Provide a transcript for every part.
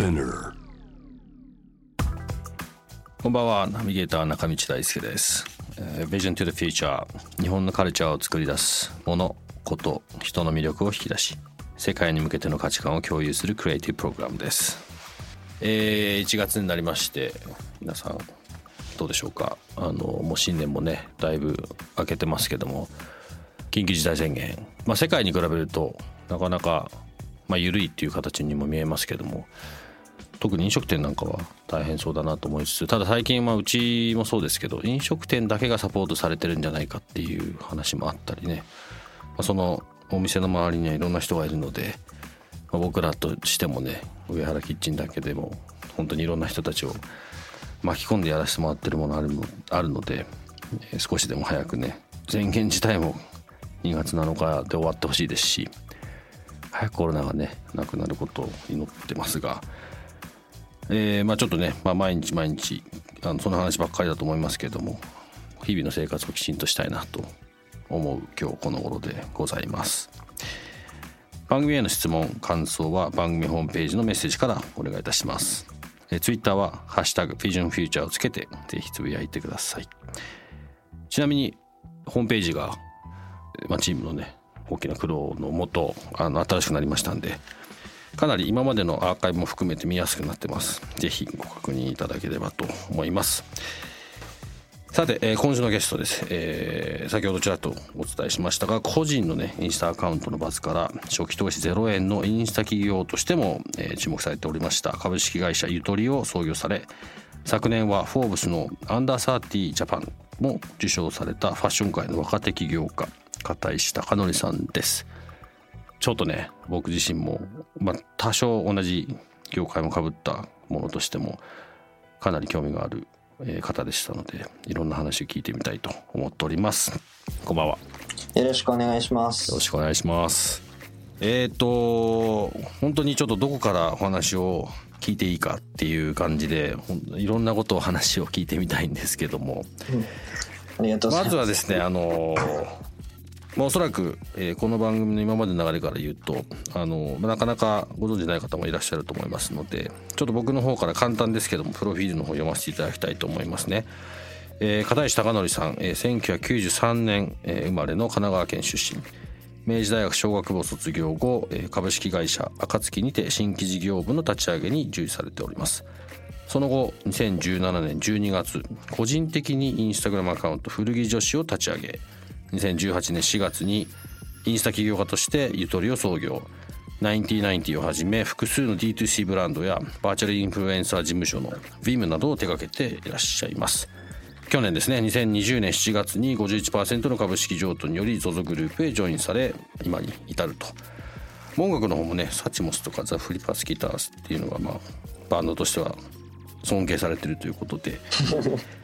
こんばんは。ナビゲーター中道大輔です、えー、Vision to the Future 日本のカルチャーを作り出すものこと人の魅力を引き出し世界に向けての価値観を共有するクリエイティブプログラムです。えー、1月になりまして皆さんどうでしょうか？あのもう新年もねだいぶ明けてますけども緊急事態宣言、まあ、世界に比べるとなかなか、まあ、緩いっていう形にも見えますけども特に飲食店なんかは大変そうだなと思いつつただ最近はうちもそうですけど飲食店だけがサポートされてるんじゃないかっていう話もあったりね、まあ、そのお店の周りにはいろんな人がいるので、まあ、僕らとしてもね上原キッチンだけでも本当にいろんな人たちを巻き込んでやらせてもらってるものあるあるので、えー、少しでも早くね宣言自体も2月7日で終わってほしいですし早くコロナがねなくなることを祈ってますが。えー、まあ、ちょっとね、まあ、毎日毎日あのその話ばっかりだと思いますけれども日々の生活をきちんとしたいなと思う今日この頃でございます。番組への質問感想は番組ホームページのメッセージからお願いいたします。えツイッターは「ハッシュタグフィジョンフューチャー」をつけてぜひつぶやいてください。ちなみにホームページが、まあ、チームのね大きな苦労のもとあの新しくなりましたんでかなり今までのアーカイブも含めて見やすくなってます。是非ご確認いただければと思います。さて、えー、今週のゲストです、えー、先ほどちらっとお伝えしましたが個人のねインスタアカウントのバズから初期投資0円のインスタ企業としても、えー、注目されておりました。株式会社ゆとりを創業され昨年はフォーブスのアンダーサーティージャパンも受賞されたファッション界の若手起業家片石孝則さんです。ちょっとね僕自身も、まあ、多少同じ業界もかぶったものとしてもかなり興味がある方でしたのでいろんな話を聞いてみたいと思っております。こんばんは。よろしくお願いします。よろしくお願いします。えっ、ー、と本当にちょっとどこからお話を聞いていいかっていう感じでいろんなことを話を聞いてみたいんですけども、うん、まずはですねあのまあ、おそらく、えー、この番組の今までの流れから言うとあのなかなかご存じない方もいらっしゃると思いますのでちょっと僕の方から簡単ですけどもプロフィールの方読ませていただきたいと思いますね。えー、片石孝則さん、えー、1993年、えー、生まれの神奈川県出身。明治大学商学部を卒業後、えー、株式会社暁にて新規事業部の立ち上げに従事されております。その後2017年12月個人的にインスタグラムアカウント古着女子を立ち上げ。2018年4月にインスタ起業家としてゆとりを創業。9090をはじめ複数の D2C ブランドやバーチャルインフルエンサー事務所の VIM などを手掛けていらっしゃいます。去年ですね2020年7月に51%の株式譲渡により ZOZO グループへジョインされ今に至ると。音楽の方もねサチモスとかザ・フリパスギターズっていうのがまあバンドとしては尊敬されてるということで。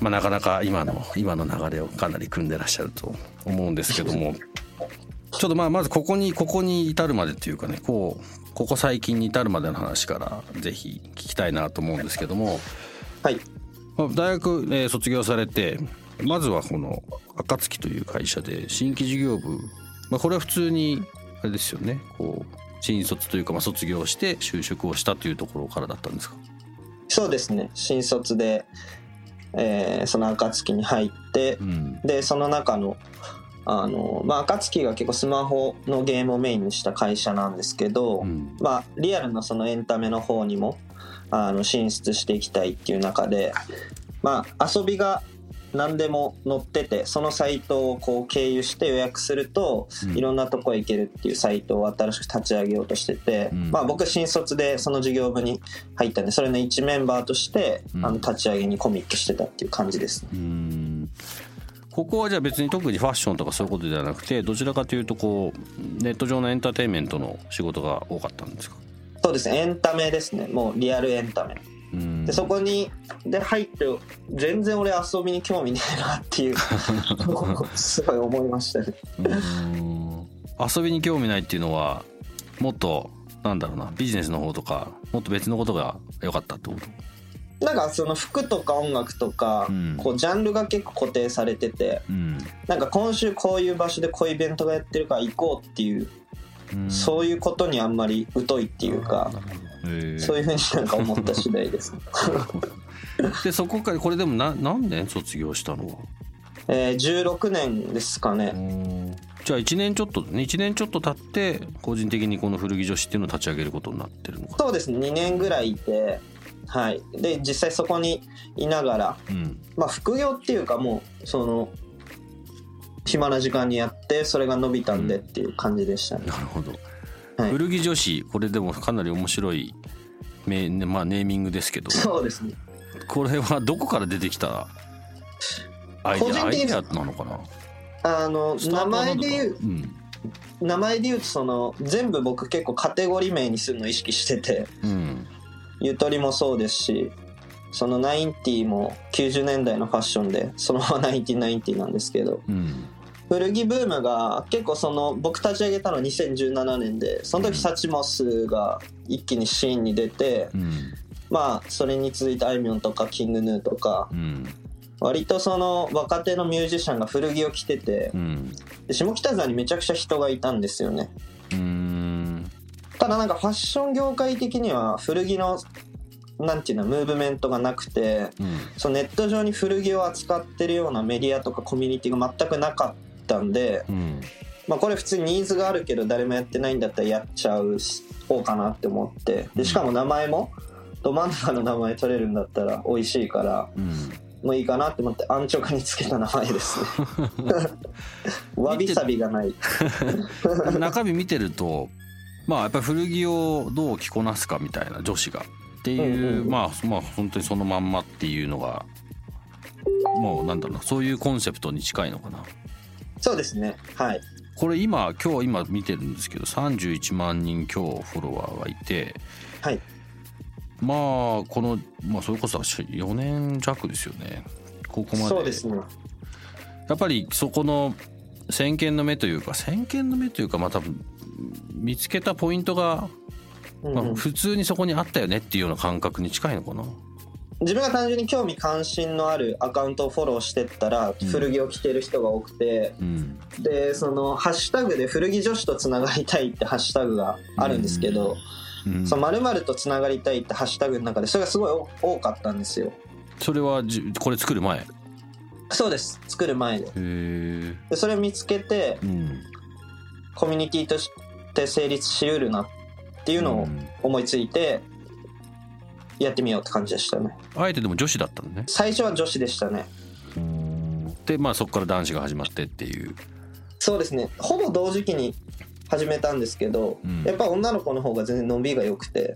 まあ、なかなか今の今の流れをかなり組んでらっしゃると思うんですけども。ちょっとまあまずここにここに至るまでっていうかねこうここ最近に至るまでの話からぜひ聞きたいなと思うんですけども、はい。まあ、大学、えー、卒業されてまずはこの暁という会社で新規事業部、まあ、これは普通にあれですよね。こう新卒というかまあ卒業して就職をしたというところからだったんですか？そうですね。新卒でえー、その暁に入って、うん、でその中のあのまあ暁が結構スマホのゲームをメインにした会社なんですけど、うん、まあリアルなそのエンタメの方にもあの進出していきたいっていう中でまあ遊びが何でも載っててそのサイトをこう経由して予約すると、いろんなとこへ行けるっていうサイトを新しく立ち上げようとしてて、うん、まあ、僕新卒でその事業部に入ったんでそれの一メンバーとして、あの立ち上げにコミットしてたっていう感じですね。うん。ここはじゃあ別に特にファッションとかそういうことではなくてどちらかというとこうネット上のエンターテインメントの仕事が多かったんですか？そうですね。エンタメですね。もうリアルエンタメでそこにで入って全然俺遊びに興味ねえなっていうすごい思いましたね。遊びに興味ないっていうのはもっとなんだろうなビジネスの方とかもっと別のことが良かったってこと？なんかその服とか音楽とか、うん、こうジャンルが結構固定されてて、うん、なんか今週こういう場所でこういうイベントがやってるから行こうっていう、うん、そういうことにあんまり疎いっていうか、そういうふうになんか思った次第です。でそこからこれでもな何年卒業したの？はえー、16年ですかね。じゃあ1年ちょっと1年ちょっと経って個人的にこの古着女子っていうのを立ち上げることになってるのか。そうですね。2年ぐらいいてはい。で実際そこにいながら、うん、まあ副業っていうかもうその暇な時間にやってそれが伸びたんでっていう感じでしたね、うん、なるほど、はい、古着女子これでもかなり面白いめ、まあ、ネーミングですけど。そうですね。これはどこから出てきたアイデアアイデアなのかな？あの名前で言う、うん、名前で言うとその全部僕結構カテゴリー名にするの意識してて、うん、ゆとりもそうですしそのナインティも90年代のファッションでそのままナインティナインティなんですけど、うん、古着ブームが結構その僕立ち上げたの2017年でその時サチモスが一気にシーンに出て、うん、まあそれに続いてあいみょんとかキングヌーとか、割とその若手のミュージシャンが古着を着てて、うん、で下北沢にめちゃくちゃ人がいたんですよね。ただなんかファッション業界的には古着のなんていうのムーブメントがなくて、うん、そのネット上に古着を扱ってるようなメディアとかコミュニティが全くなかったんで、うん、まあ、これ普通にニーズがあるけど誰もやってないんだったらやっちゃう方かなって思って。でしかも名前もど真ん中の名前取れるんだったら美味しいから、もいいかなって思って安直につけた名前ですね。わびさびがない。中身見てるとまあやっぱり古着をどう着こなすかみたいな女子がっていう、うんうん、まあまあ本当にそのまんまっていうのがもうなんだろうそういうコンセプトに近いのかなそうですね。はい。これ今今日今見てるんですけど31万人今日フォロワーがいてはい。まあこの、まあ、それこそ4年弱ですよね。ここまで。そうですね。やっぱりそこの先見の目というか先見の目というかまあ多分見つけたポイントが、まあ、普通にそこにあったよねっていうような感覚に近いのかな、自分が単純に興味関心のあるアカウントをフォローしてったら古着を着てる人が多くて、うん、でそのハッシュタグで古着女子とつながりたいってハッシュタグがあるんですけど、うん。その〇〇とつながりたいってハッシュタグの中でそれがすごい多かったんですよ。それはじこれ作る前？そうです。作る前で。でそれを見つけて、うん、コミュニティとして成立しうるなっていうのを思いついて、やってみようって感じでしたね。あえてでも女子だったのね。最初は女子でしたね。でまあそこから男子が始まってっていう。そうですね。ほぼ同時期に始めたんですけど、うん、やっぱ女の子の方が全然伸びが良くて。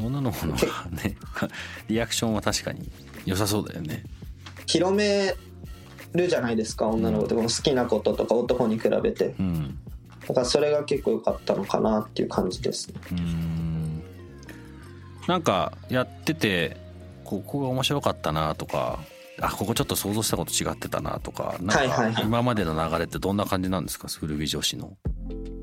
女の子のね リアクションは確かに良さそうだよね。広めるじゃないですか女の子って。好きなこととか男に比べて、うん、だからそれが結構良かったのかなっていう感じですね。うんなんかやっててここが面白かったなとかあここちょっと想像したこと違ってたなとかなんか今までの流れってどんな感じなんですか？古着女子の。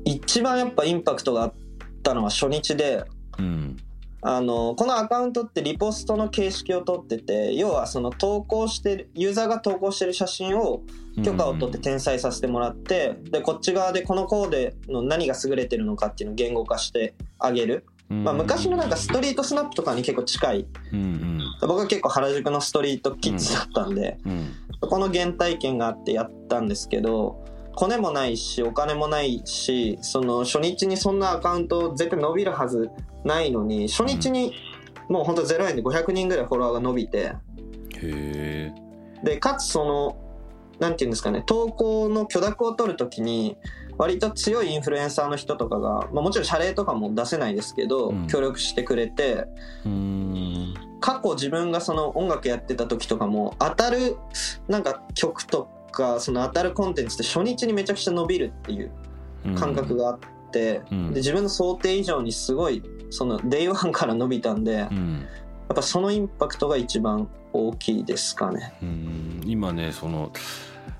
一番やっぱインパクトがあったのは初日で、うん、あのこのアカウントってリポストの形式をとってて要はその投稿してるユーザーが投稿してる写真を許可を取って転載させてもらって、でこっち側でこのコーデの何が優れてるのかっていうのを言語化してあげる。まあ、昔のなんかストリートスナップとかに結構近い、うんうん、僕は結構原宿のストリートキッズだったんで、うん。うん、そこの原体験があってやったんですけどコネもないしお金もないしその初日にそんなアカウント絶対伸びるはずないのに初日にもうほんと0円で500人ぐらいフォロワーが伸びて。でかつそのなんていうんですかね投稿の許諾を取るときに割と強いインフルエンサーの人とかが、まあ、もちろん謝礼とかも出せないですけど、うん、協力してくれて過去自分がその音楽やってた時とかも当たるなんか曲とかその当たるコンテンツって初日にめちゃくちゃ伸びるっていう感覚があって、うん、で自分の想定以上にすごいその day one から伸びたんで、うん、やっぱそのインパクトが一番大きいですかね。今ねその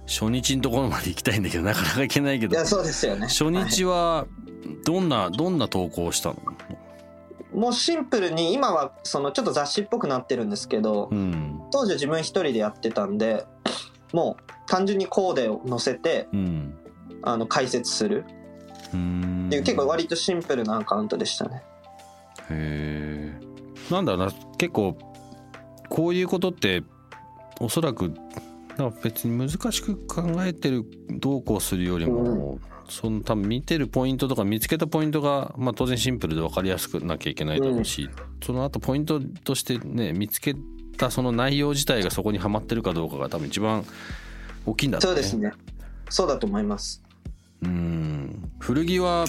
初日のところまで行きたいんだけどなかなか行けないけど。いやそうですよね。初日はどんな、はい、どんな投稿をしたの？もうシンプルに今はそのちょっと雑誌っぽくなってるんですけど、うん、当時は自分一人でやってたんでもう単純にコーデを載せて、うん、あの解説する。っていう結構割とシンプルなアカウントでしたね。へえ。なんだろうな結構こういうことっておそらく別に難しく考えてるどうこうするよりも、うん、その多分見てるポイントとか見つけたポイントが、まあ、当然シンプルで分かりやすくなきゃいけないだろうし、うん、その後ポイントとしてね見つけたその内容自体がそこにはまってるかどうかが多分一番大きいんだね。そうですね。そうだと思います。うん。古着は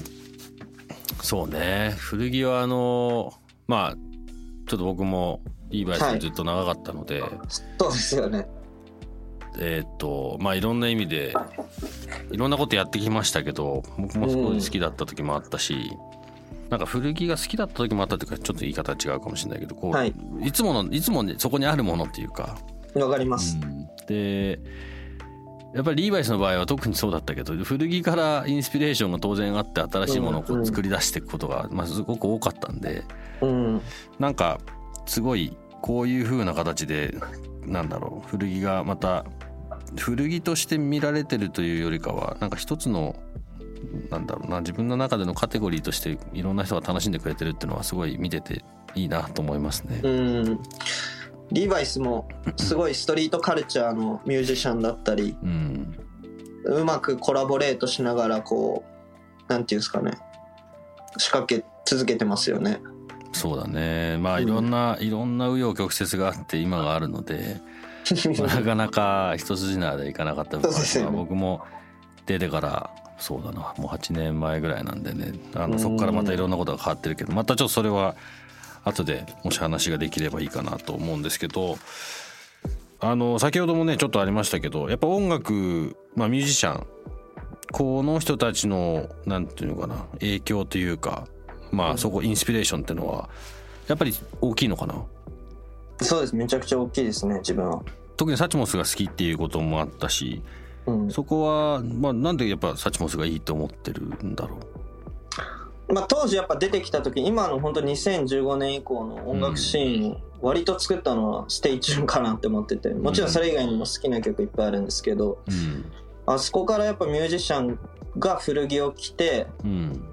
そうね。古着はあのまあちょっと僕もリーバイスずっと長かったので、はい、そうですよねえっ、とまあいろんな意味でいろんなことやってきましたけど僕もすごい好きだった時もあったし、うん、なんか古着が好きだった時もあったというかちょっと言い方違うかもしれないけどこう、はい、いつものいつも、ね、そこにあるものっていうか。わかります、うん、でやっぱりリーバイスの場合は特にそうだったけど古着からインスピレーションが当然あって新しいものを作り出していくことが、まあ、すごく多かったんで、うん、なんかすごいこういう風な形でなんだろう古着がまた古着として見られてるというよりかはなんか一つのなんだろうな自分の中でのカテゴリーとしていろんな人が楽しんでくれてるっていうのはすごい見てていいなと思いますね。うんリーバイスもすごいストリートカルチャーのミュージシャンだったり、うん、うまくコラボレートしながらこうなんていうんですかね仕掛け続けてますよね。そうだねまあいろんな、うん、いろんな紆余曲折があって今があるので なかなか一筋縄でいかなかった部分は、僕も出てからそうだなもう8年前ぐらいなんでねあのそこからまたいろんなことが変わってるけどまたちょっとそれは後でもし話ができればいいかなと思うんですけどあの先ほどもねちょっとありましたけどやっぱ音楽、まあ、ミュージシャンこの人たちのなんていうのかな影響というかまあそこインスピレーションっていうのはやっぱり大きいのかなそうです。めちゃくちゃ大きいですね自分は。特に Suchmosが好きっていうこともあったし、うん、そこは、まあ、なんでやっぱ Suchmosがいいと思ってるんだろう？まあ、当時やっぱ出てきた時今の本当2015年以降の音楽シーンを割と作ったのは STAY TUNE かなって思っててもちろんそれ以外にも好きな曲いっぱいあるんですけど、うん、あそこからやっぱミュージシャンが古着を着て、うん、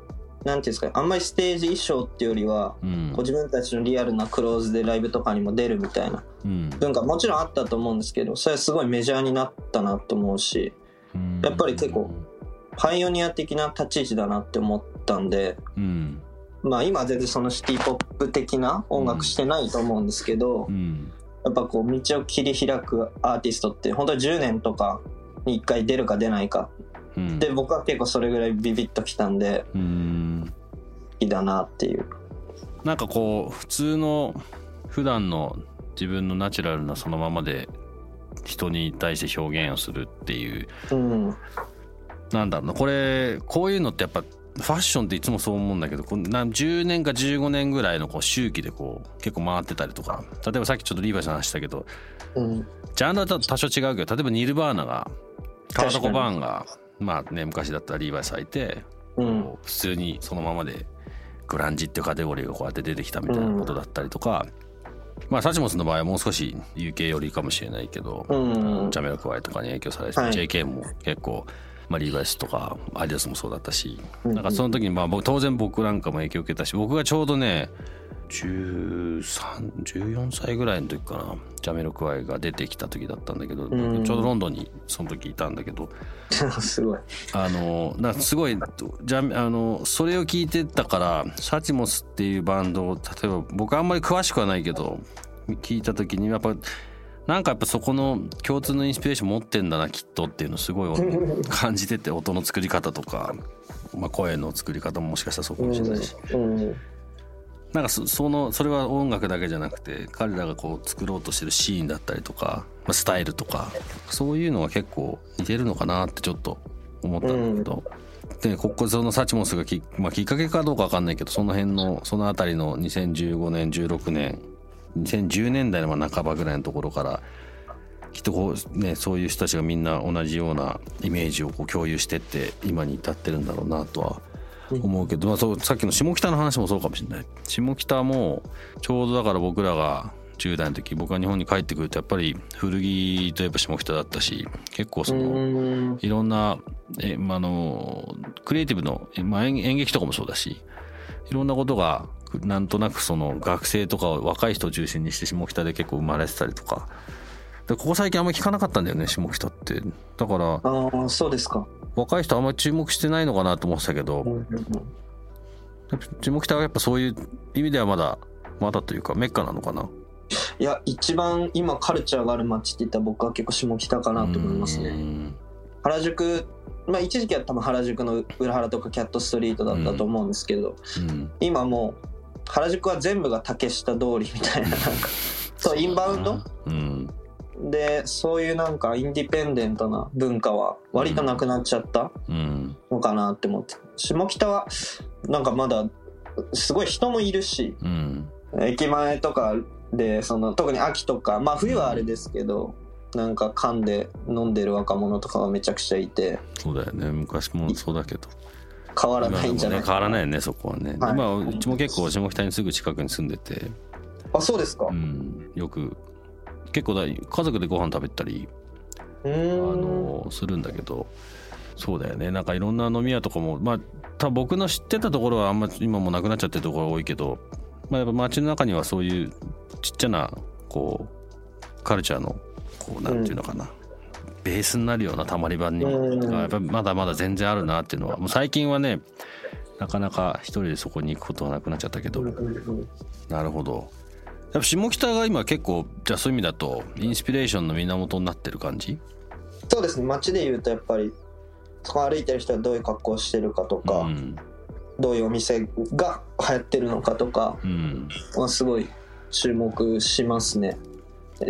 なんていうんですかあんまりステージ衣装っていうよりは、うん、こう自分たちのリアルなクローズでライブとかにも出るみたいな。文化もちろんあったと思うんですけどそれはすごいメジャーになったなと思うしやっぱり結構パイオニア的な立ち位置だなって思ったんで、うん、まあ今は全然そのシティポップ的な音楽してないと思うんですけど、うん、やっぱこう道を切り開くアーティストって本当に10年とかに1回出るか出ないかうん、で僕は結構それぐらいビビッときたんで好きだなっていう。なんかこう普通の普段の自分のナチュラルなそのままで人に対して表現をするっていう、うん、なんだろうな。これこういうのってやっぱファッションっていつもそう思うんだけどこ10年か15年ぐらいのこう周期でこう結構回ってたりとか。例えばさっきちょっとリーバイさん話したけど、うん、ジャンルは多少違うけど例えばニルバーナがカート・コバーンがまあね昔だったらリーバイス履いて、うん、普通にそのままでグランジっていうカテゴリーがこうやって出てきたみたいなことだったりとか、うん、まあサチモスの場合はもう少し UK 寄りかもしれないけど、うん、ジャメロクワイとかに影響されて、はい、JK も結構。まあ、リーバイスとかアディダスもそうだったし、なんかその時にまあ当然僕なんかも影響を受けたし僕がちょうどね1314歳ぐらいの時かな。ジャメロクワイが出てきた時だったんだけど、ちょうどロンドンにその時いたんだけど。すごい。あのなすごいじゃあのそれを聞いてたからサチモスっていうバンドを例えば僕あんまり詳しくはないけど聞いた時にやっぱなんかやっぱそこの共通のインスピレーション持ってんだなきっとっていうのすごい感じてて音の作り方とか、まあ、声の作り方ももしかしたらそうかもしれないし。なんかそのそれは音楽だけじゃなくて彼らがこう作ろうとしてるシーンだったりとか、まあ、スタイルとかそういうのは結構似てるのかなってちょっと思ったんだけど、でここそのサチモスがき,、まあ、きっかけかどうか分かんないけどその辺のその辺りの2015年16年2010年代の半ばぐらいのところからきっとこうねそういう人たちがみんな同じようなイメージをこう共有してって今に至ってるんだろうなとは思うけど、まあ、そうさっきの下北の話もそうかもしれない。下北もちょうどだから僕らが10代の時僕が日本に帰ってくるとやっぱり古着といえば下北だったし結構そのいろんなえ、まあ、のクリエイティブの、まあ、演劇とかもそうだしいろんなことがなんとなくその学生とか若い人を中心にして下北で結構生まれてたりとか。でここ最近あんまり聞かなかったんだよね下北って。だからああそうですか若い人あんまり注目してないのかなと思ってたけど、下北はやっぱそういう意味ではまだまだというかメッカなのかな？いや一番今カルチャーがある街って言ったら僕は結構下北かなと思いますね。原宿まあ一時期は多分原宿の裏原とかキャットストリートだったと思うんですけど、今もう原宿は全部が竹下通りみたいななんかそうインバウンド、うん、でそういうなんかインディペンデントな文化は割となくなっちゃったのかなって思って下北はなんかまだすごい人もいるし、うん、駅前とかでその特に秋とかまあ冬はあれですけど、うん、なんか缶で飲んでる若者とかがめちゃくちゃいてそうだよね。昔もそうだけど。変わらないんじゃないね、変わらないよねそこはね、はい、今うちも結構下北にすぐ近くに住んでて。あそうですか、うん、よく結構だ家族でご飯食べたりあのするんだけどそうだよね。なんかいろんな飲み屋とかもまあ多分僕の知ってたところはあんま今もなくなっちゃってるところが多いけど、まあ、やっぱ街の中にはそういうちっちゃなこうカルチャーのこうなんていうのかな、うん、ベースになるようなたまり場にがやっぱまだまだ全然あるなっていうのはもう最近はねなかなか一人でそこに行くことはなくなっちゃったけど。なるほどやっぱ下北が今結構じゃあそういう意味だとインスピレーションの源になってる感じ？そうですね。街で言うとやっぱりそこ歩いてる人はどういう格好をしてるかとか、うん、どういうお店が流行ってるのかとかはすごい注目しますね。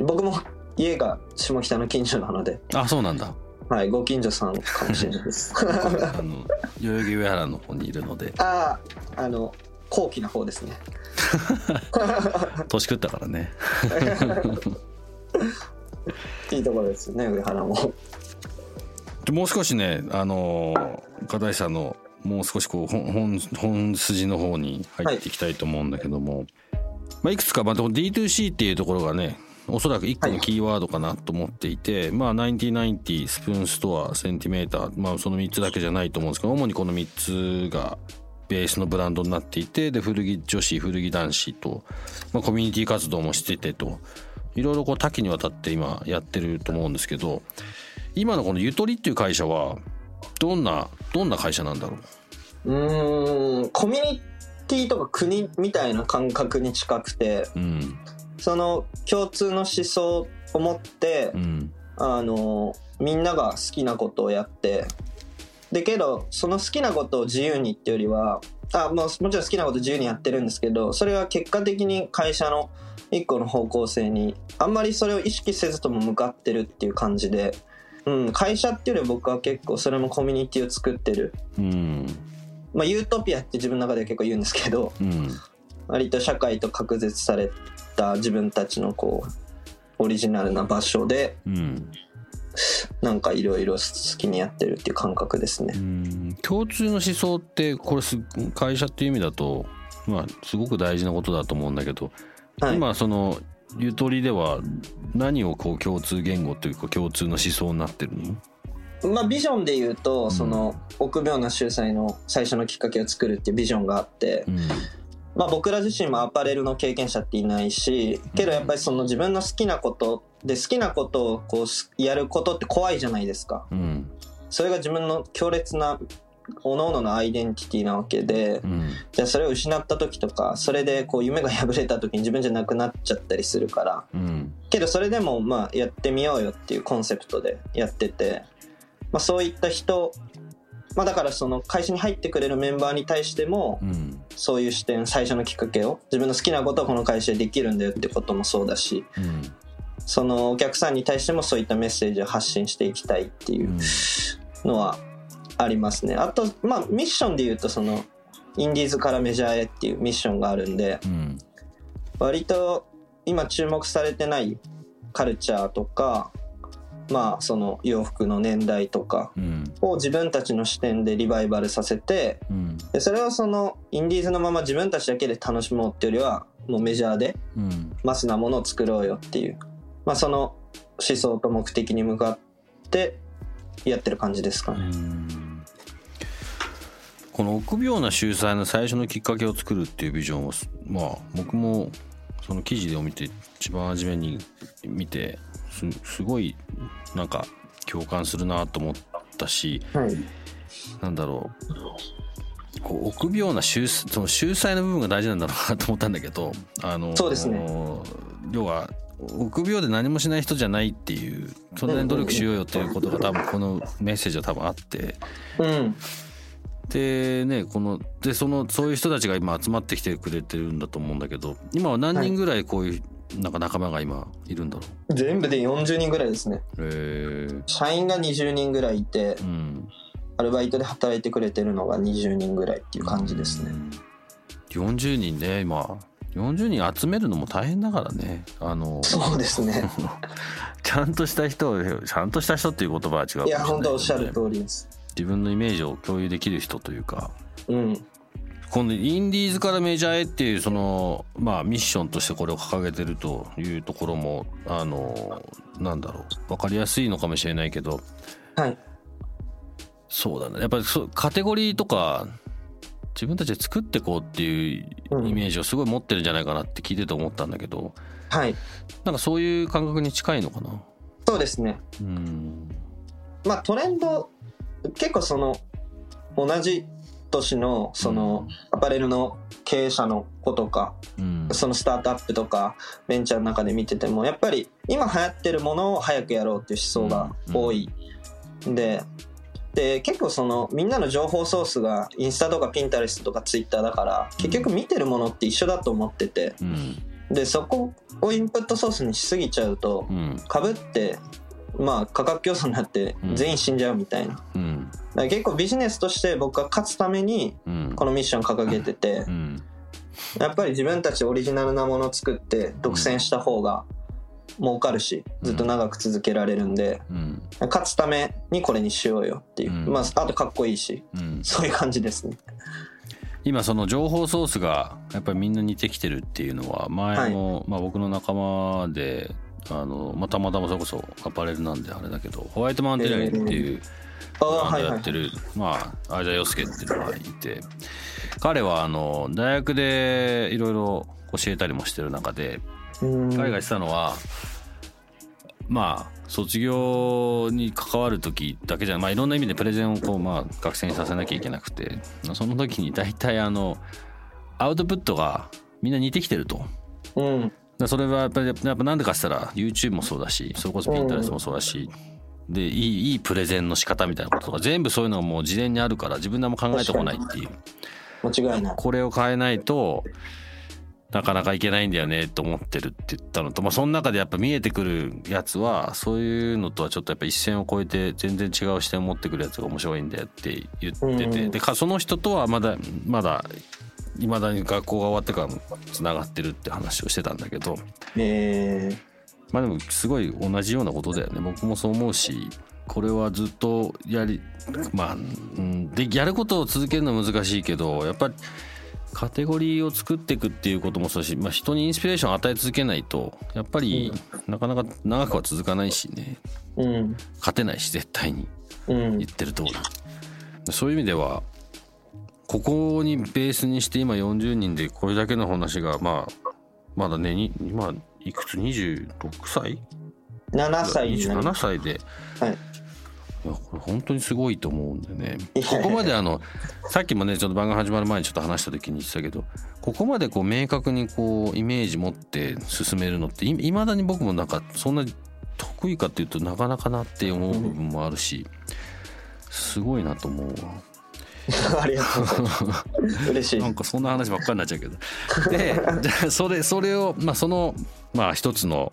僕も家が下北の近所なので。あそうなんだ。はいご近所さんかもしれないです。あの代々木上原の方にいるので。あああの高貴な方ですね。年食ったからね。いいところですよね上原も。もう少しねあの片石さんのもう少しこう本本筋の方に入っていきたいと思うんだけども、はい。まあ、いくつか、まあ、D2C っていうところがねおそらく1個のキーワードかなと思っていて、はい、まあ9090スプーンストアセンティメーター、まあ、その3つだけじゃないと思うんですけど主にこの3つがベースのブランドになっていてで古着女子古着男子と、まあ、コミュニティ活動もしててといろいろこう多岐にわたって今やってると思うんですけど今のこのゆとりっていう会社はどんなどんな会社なんだろう？うんコミュニティとか国みたいな感覚に近くて、うん、その共通の思想を持って、うん、あのみんなが好きなことをやってでけどその好きなことを自由にってよりはあもうもちろん好きなこと自由にやってるんですけどそれは結果的に会社の一個の方向性にあんまりそれを意識せずとも向かってるっていう感じで、うん、会社っていうより僕は結構それもコミュニティを作ってる、うん。まあ、ユートピアって自分の中では結構言うんですけど、うん、割と社会と隔絶された自分たちのこうオリジナルな場所で、うん、なんかいろいろ好きにやってるっていう感覚ですね。共通の思想ってこれ会社っていう意味だと、まあ、すごく大事なことだと思うんだけど、はい、今そのゆとりでは何をこう共通言語というか共通の思想になってるの？まあ、ビジョンで言うと、その臆病な秀才の最初のきっかけを作るっていうビジョンがあって、うん、まあ、僕ら自身もアパレルの経験者っていないしけどやっぱりその自分の好きなことで好きなことをこうやることって怖いじゃないですか、うん、それが自分の強烈な各々のアイデンティティなわけで、うん、じゃあそれを失った時とかそれでこう夢が破れた時に自分じゃなくなっちゃったりするから、うん、けどそれでもまあやってみようよっていうコンセプトでやってて、まあ、そういった人まあ、だからその会社に入ってくれるメンバーに対しても、そういう視点最初のきっかけを自分の好きなことをこの会社でできるんだよってこともそうだし、そのお客さんに対してもそういったメッセージを発信していきたいっていうのはありますね。あとまあミッションで言うとそのインディーズからメジャーへっていうミッションがあるんで、うん、割と今注目されてないカルチャーとかまあその洋服の年代とかを自分たちの視点でリバイバルさせて、うん、でそれをそのインディーズのまま自分たちだけで楽しもうっていうよりはもうメジャーでマスなものを作ろうよっていう、まあ、その思想と目的に向かってやってる感じですかね。この臆病な秀才の最初のきっかけを作るっていうビジョンをまあ僕もその記事を見て一番初めに見てすごいなんか共感するなと思ったし、はい、なんだろう。こう臆病な秀その秀才の部分が大事なんだろうなと思ったんだけどあのそうですね。要は臆病で何もしない人じゃないっていうそんなに努力しようよっていうことが多分このメッセージは多分あって、うん、でねこのでそのそういう人たちが今集まってきてくれてるんだと思うんだけど今は何人ぐらいこういうなんか仲間が今いるんだろう？全部で40人ぐらいですね。へ社員が20人ぐらいいて、うん、アルバイトで働いてくれてるのが20人ぐらいっていう感じですね、うん、40人ね今40人集めるのも大変だからね。あのそうですね。ちゃんとした人ちゃんとした人っていう言葉は違ういや本当おっしゃる通りです。自分のイメージを共有できる人というか。うん。今度インディーズからメジャーへっていうそのまあミッションとしてこれを掲げてるというところもあのなんだろう。分かりやすいのかもしれないけど、はい、そうだね。やっぱりそカテゴリーとか自分たちで作ってこうっていうイメージをすごい持ってるんじゃないかなって聞いてて思ったんだけど、はい、なんかそういう感覚に近いのかな？そうですね。うん。まあトレンド結構その同じ年のそのアパレルの経営者の子とか、うん、そのスタートアップとかベンチャーの中で見ててもやっぱり今流行ってるものを早くやろうっていう思想が多い、うんでで結構そのみんなの情報ソースがインスタとかピンタレストとかツイッターだから結局見てるものって一緒だと思ってて、うん、でそこをインプットソースにしすぎちゃうとかぶってまあ価格競争になって全員死んじゃうみたいな、うん、結構ビジネスとして僕は勝つためにこのミッション掲げてて、うん、やっぱり自分たちオリジナルなものを作って独占した方が儲かるしずっと長く続けられるんで、うん、勝つためにこれにしようよっていう、まああとかっこいいし、そういう感じですね。今その情報ソースがやっぱりみんな似てきてるっていうのは前も、はい、まあ僕の仲間であの、まあ、たまたまそれこそアパレルなんであれだけどホワイトマウンテリアっていうブランドやってる、まあアジャヨスケっていうのがいて彼はあの大学でいろいろ教えたりもしてる中で彼が言ってたのはまあ卒業に関わる時だけじゃまあいろんな意味でプレゼンをこう、まあ、学生にさせなきゃいけなくて。その時に大体あのアウトプットがみんな似てきてると。うん。それはやっぱりやっぱなんでかしたら YouTube もそうだしそれこそ Pinterest もそうだし、でいいいいプレゼンの仕方みたいなこととか全部そういうのがもう事前にあるから自分でも考えてこないっていう。間違いない。これを変えないとなかなかいけないんだよねと思ってるって言ったのと、まあ、その中でやっぱ見えてくるやつはそういうのとはちょっとやっぱ一線を越えて全然違う視点を持ってくるやつが面白いんだよって言ってて、でその人とはまだまだいまだに学校が終わってからもつながってるって話をしてたんだけど、えー、まあでもすごい同じようなことだよね。僕もそう思うしこれはずっとやりまあ、うん、でやることを続けるのは難しいけどやっぱりカテゴリーを作っていくっていうこともそうし、まあ、人にインスピレーションを与え続けないとやっぱりなかなか長くは続かないしね、うん、勝てないし絶対に、言ってる通り。そういう意味ではここにベースにして今40人でこれだけの話がまあまだね今いくつ？26歳 ?7 歳27歳で、はい、いやこれ本当にすごいと思うんでね。ここまであのさっきもねちょっと番組始まる前にちょっと話した時に言ってたけどここまでこう明確にこうイメージ持って進めるのっていまだに僕もなんかそんな得意かっていうとなかなかなって思う部分もあるしすごいなと思うわ。ありがとう。嬉しい。なんかそんな話ばっかりになっちゃうけど。でじゃあそれそれをまあそのまあ一つの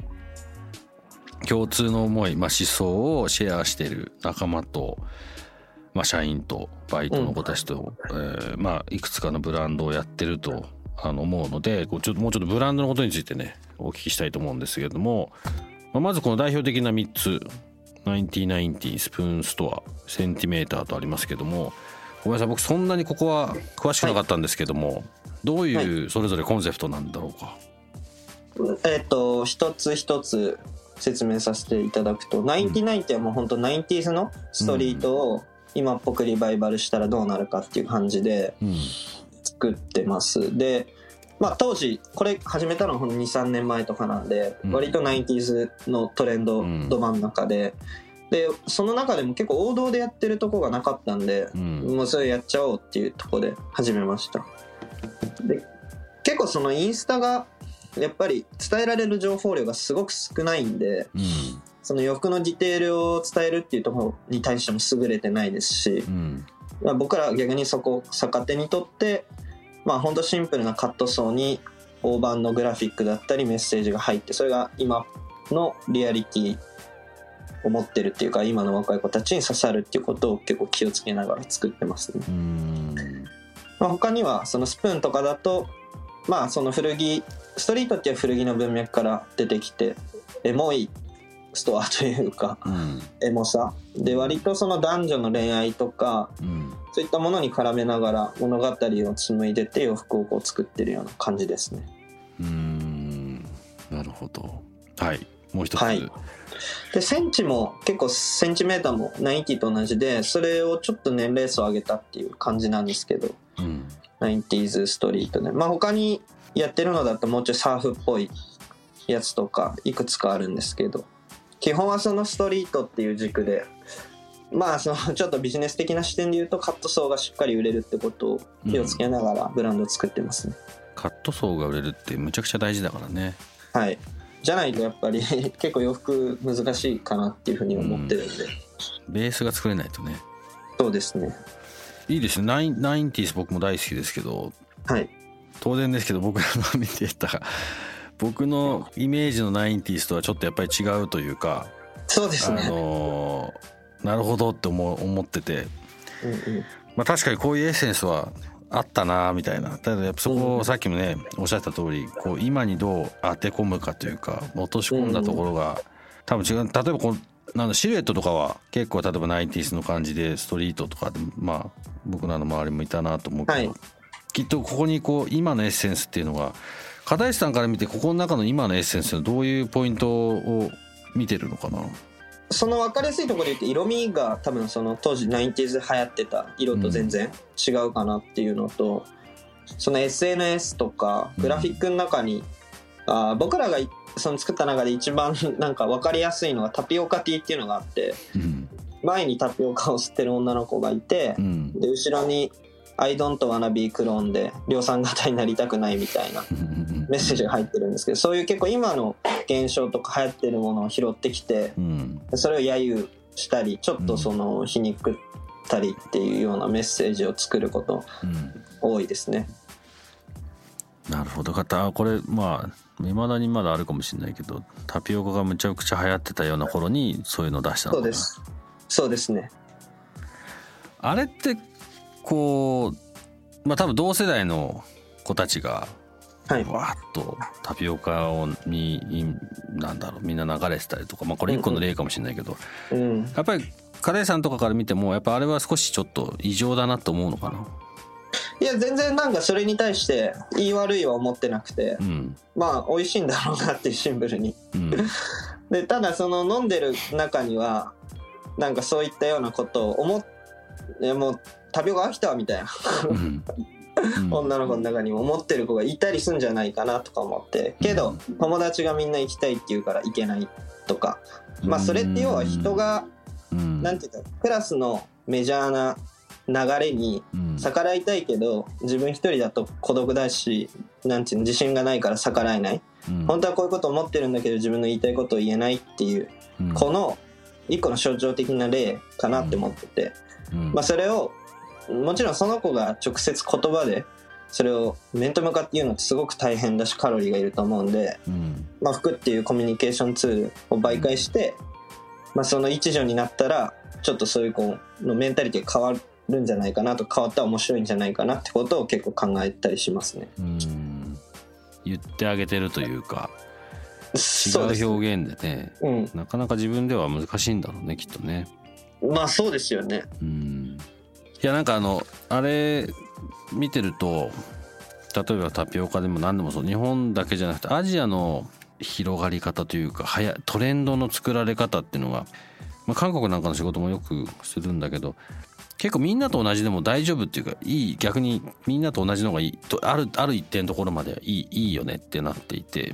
共通の思い、まあ、思想をシェアしてる仲間と、まあ、社員とバイトの子たちと、うん、えー、まあ、いくつかのブランドをやってるとあの思うのでこうちょっともうちょっとブランドのことについてねお聞きしたいと思うんですけれども、まあ、まずこの代表的な3つ。9090スプーンストアセンティメーターとありますけどもごめんなさい僕そんなにここは詳しくなかったんですけども、はい、どういうそれぞれコンセプトなんだろうか、はい、えっ、と一つ一つ説明させていただくと、ナインティナインってもう本当ナインティーズのストリートを今っぽくリバイバルしたらどうなるかっていう感じで作ってます。で、まあ当時、これ始めたのはほんと2、3年前とかなんで、割とナインティーズのトレンドど真ん中で、で、その中でも結構王道でやってるとこがなかったんで、もうそれやっちゃおうっていうとこで始めました。で、結構そのインスタがやっぱり伝えられる情報量がすごく少ないんで、うん、その洋服のディテールを伝えるっていうところに対しても優れてないですし、うん、まあ、僕ら逆にそこを逆手にとってまあ本当シンプルなカットソーに大判のグラフィックだったりメッセージが入ってそれが今のリアリティを持ってるっていうか今の若い子たちに刺さるっていうことを結構気をつけながら作ってますね。まあ、他にはそのスプーンとかだとまあその古着ストリートっていう古着の文脈から出てきてエモいストアというか、うん、エモさ。で割とその男女の恋愛とか、うん、そういったものに絡めながら物語を紡いでて洋服をこう作ってるような感じですね。うん。なるほど。はい。もう一つ、はい、でセンチも結構センチメーターも90と同じでそれをちょっと年齢層上げたっていう感じなんですけど、うん、90s ストリートでまあ他にやってるのだともうちょいサーフっぽいやつとかいくつかあるんですけど。基本はそのストリートっていう軸でまあその ちょっとビジネス的な視点で言うとカットソーがしっかり売れるってことを気をつけながらブランドを作ってますね、うん、カットソーが売れるってむちゃくちゃ大事だからね。はい。じゃないとやっぱり 結構洋服難しいかなっていうふうに思ってるんで、うん、ベースが作れないとね。そうですねいいですね。ナインナインティース僕も大好きですけど。はい。当然ですけど僕らの見てた僕のイメージのナインティースとはちょっとやっぱり違うというかそうですね、あのー、なるほどって思思ってて、うんうん、まあ、確かにこういうエッセンスはあったなみたいな。ただやっぱそこをさっきもねおっしゃった通りこう今にどう当て込むかというか落とし込んだところが多分違う。例えばこうなんだシルエットとかは結構例えばナインティースの感じでストリートとかでまあ僕らの周りもいたなと思うけど、はい。きっとここにこう今のエッセンスっていうのが片石さんから見てここの中の今のエッセンスはどういうポイントを見てるのかな？その分かりやすいところで言って色味が多分その当時 90s 流行ってた色と全然違うかなっていうのと、うん、その SNS とかグラフィックの中に、うん、あ僕らがその作った中で一番 なんか分かりやすいのがタピオカティーっていうのがあって、うん、前にタピオカを吸ってる女の子がいて、で後ろに I don't wanna be clone で量産型になりたくないみたいなメッセージが入ってるんですけどそういう結構今の現象とか流行ってるものを拾ってきて、それを揶揄したりちょっとその皮肉ったりっていうようなメッセージを作ること多いですね。なるほど。方これまあいまだにまだあるかもしれないけどタピオカがむちゃくちゃ流行ってたような頃にそういうのを出したのそうです。そうですね。あれってこうまあ多分同世代の子たちがはい、わっとタピオカをになんだろうみんな流れてたりとか、まあ、これ一個の例かもしれないけど、うんうん、やっぱりカレーさんとかから見てもやっぱあれは少しちょっと異常だなと思うのかないや全然なんかそれに対して言い悪いは思ってなくて、うん、まあ美味しいんだろうなっていうシンプルに、うん、でただその飲んでる中にはなんかそういったようなことを思ってもうタピオカ飽きたみたいな。女の子の中にも持ってる子がいたりすんじゃないかなとか思って。けど友達がみんな行きたいって言うから行けないとか。まあそれって要は人がなんていうかクラスのメジャーな流れに逆らいたいけど自分一人だと孤独だしなんていうの自信がないから逆らえない。本当はこういうこと思ってるんだけど自分の言いたいことを言えないっていうこの一個の象徴的な例かなって思ってて。まあそれをもちろんその子が直接言葉でそれを面と向かって言うのってすごく大変だしカロリーがいると思うんで、うん、まあ、服っていうコミュニケーションツールを媒介してまあ、その一助になったらちょっとそういう子のメンタリティが変わるんじゃないかなと変わったら面白いんじゃないかなってことを結構考えたりしますね。うん言ってあげてるというか違う表現でね、うん、なかなか自分では難しいんだろうねきっとね。まあそうですよね。うんいやなんかあのあれ見てると例えばタピオカでも何でもそう日本だけじゃなくてアジアの広がり方というかやトレンドの作られ方っていうのが、まあ、韓国なんかの仕事もよくするんだけど結構みんなと同じでも大丈夫っていうかいい逆にみんなと同じのがいいとあるある一定のところまでいいいいよねってなっていて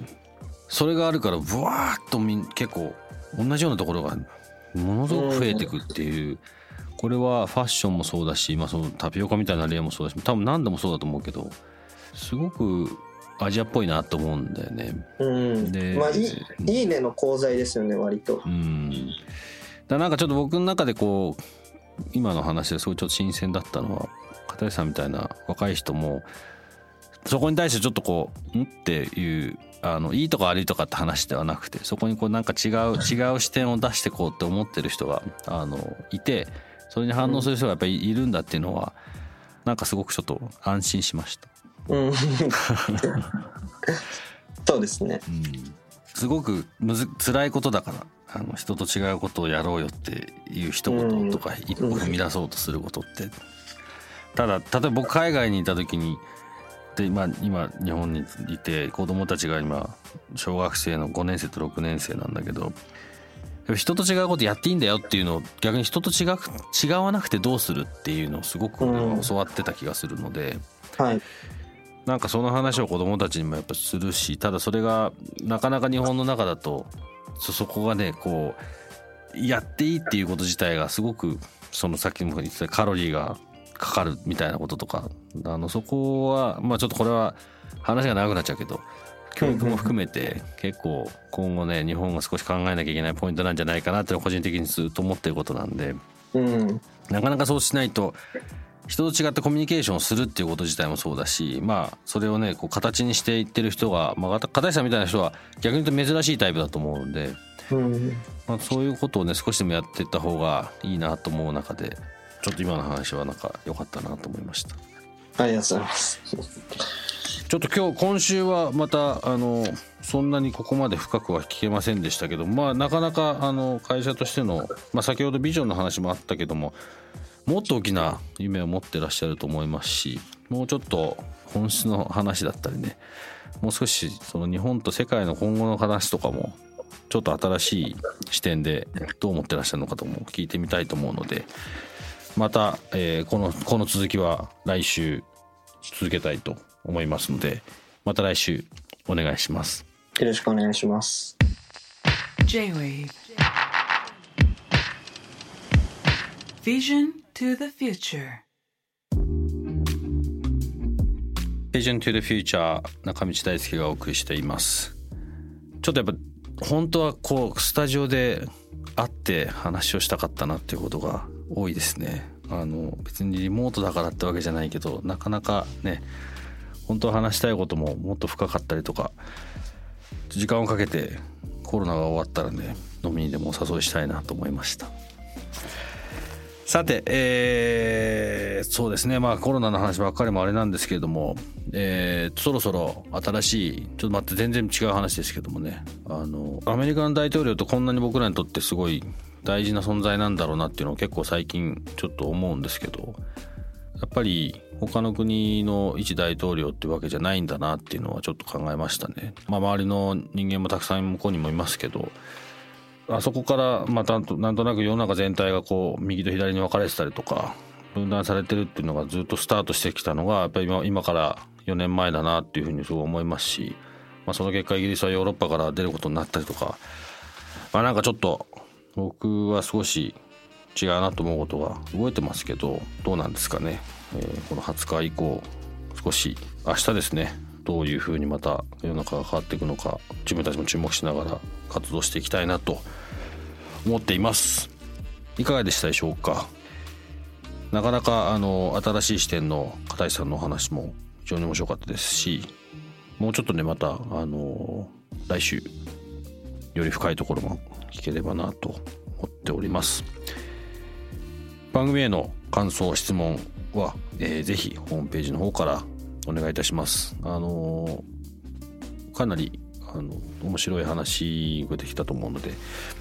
それがあるからブワーッとみん結構同じようなところがものすごく増えていくっていうこれはファッションもそうだし、まあ、そのタピオカみたいな例もそうだし多分何でもそうだと思うけどすごくアジアっぽいなと思うんだよね。うん、でまあいいいいねの功罪ですよね割と。うんだなんかちょっと僕の中でこう今の話ですごいちょっと新鮮だったのは片石さんみたいな若い人もそこに対してちょっとこう「ん?」っていうあのいいとか悪いとかって話ではなくてそこにこうなんか違う 違う視点を出してこうって思ってる人があのいてそれに反応する人がやっぱりいるんだっていうのはなんかすごくちょっと安心しました。うん そうですね、うん、すごくむず辛いことだからあの人と違うことをやろうよっていう一言とか一歩踏み出そうとすることって、ただ例えば僕海外にいた時にで、まあ、今日本にいて子供たちが今小学生の5年生と6年生なんだけど人と違うことやっていいんだよっていうのを逆に人と違う違わなくてどうするっていうのをすごく教わってた気がするので、はい、なんかその話を子供たちにもやっぱするしただそれがなかなか日本の中だとそこがねこうやっていいっていうこと自体がすごくそのさっきも言ってたカロリーがかかるみたいなこととかあのそこはまあちょっとこれは話が長くなっちゃうけど教育も含めて結構今後ね日本が少し考えなきゃいけないポイントなんじゃないかなって個人的にずっと思ってることなんで、うん、なかなかそうしないと人と違ってコミュニケーションをするっていうこと自体もそうだしまあそれをねこう形にしていってる人が、まあ、片石さんみたいな人は逆に言うと珍しいタイプだと思うんで、うんまあ、そういうことをね少しでもやっていった方がいいなと思う中でちょっと今の話はなんか良かったなと思いました。ありがとうございます。ちょっと今日今週はまたあのそんなにここまで深くは聞けませんでしたけどまあなかなかあの会社としての、まあ、先ほどビジョンの話もあったけどももっと大きな夢を持ってらっしゃると思いますしもうちょっと本質の話だったりねもう少しその日本と世界の今後の話とかもちょっと新しい視点でどう思ってらっしゃるのかとも聞いてみたいと思うのでまた、えー、このこの続きは来週続けたいと思いますのでまた来週お願いします。よろしくお願いします。J-Wave. Vision to the Future. Vision to the Future 中道大輔がお送りしています。ちょっとやっぱ本当はこうスタジオで会って話をしたかったなっていうことが多いですね。あの別にリモートだからってわけじゃないけどなかなかね本当は話したいことももっと深かったりとか時間をかけてコロナが終わったらね飲みにでもお誘いしたいなと思いました。さて、えー、そうですねまあコロナの話ばっかりもあれなんですけれども、えー、そろそろ新しいちょっと待って全然違う話ですけどもねあのアメリカの大統領とこんなに僕らにとってすごい大事な存在なんだろうなっていうのを結構最近ちょっと思うんですけどやっぱり他の国の一大統領ってわけじゃないんだなっていうのはちょっと考えましたね。まあ、周りの人間もたくさん向こうにもいますけどあそこからまたなんとなく世の中全体がこう右と左に分かれてたりとか分断されてるっていうのがずっとスタートしてきたのがやっぱり今今から4年前だなっていうふうにすごい思いますし、まあ、その結果イギリスはヨーロッパから出ることになったりとか、まあ、なんかちょっと僕は少し違うなと思うことが動いてますけどどうなんですかね、えー、この20日以降少し明日ですね。どういうふうにまた世の中が変わっていくのか自分たちも注目しながら活動していきたいなと思っています。いかがでしたでしょうか？なかなかあの新しい視点の片石さんのお話も非常に面白かったですしもうちょっとねまたあの来週より深いところも聞ければなと思っております。番組への感想質問は、えー、ぜひホームページの方からお願いいたします。あのー、かなりあの面白い話ができたと思うので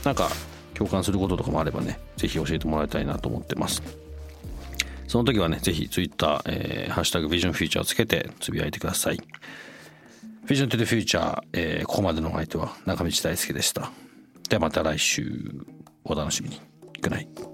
なんか共感することとかもあればねぜひ教えてもらいたいなと思ってますその時はねぜひ Twitter、えー、ハッシュタグビジョンフューチャーをつけてつぶやいてください Vision to the Future、えー、ここまでのお相手は中道大輔でした。ではまた来週お楽しみに。Good night.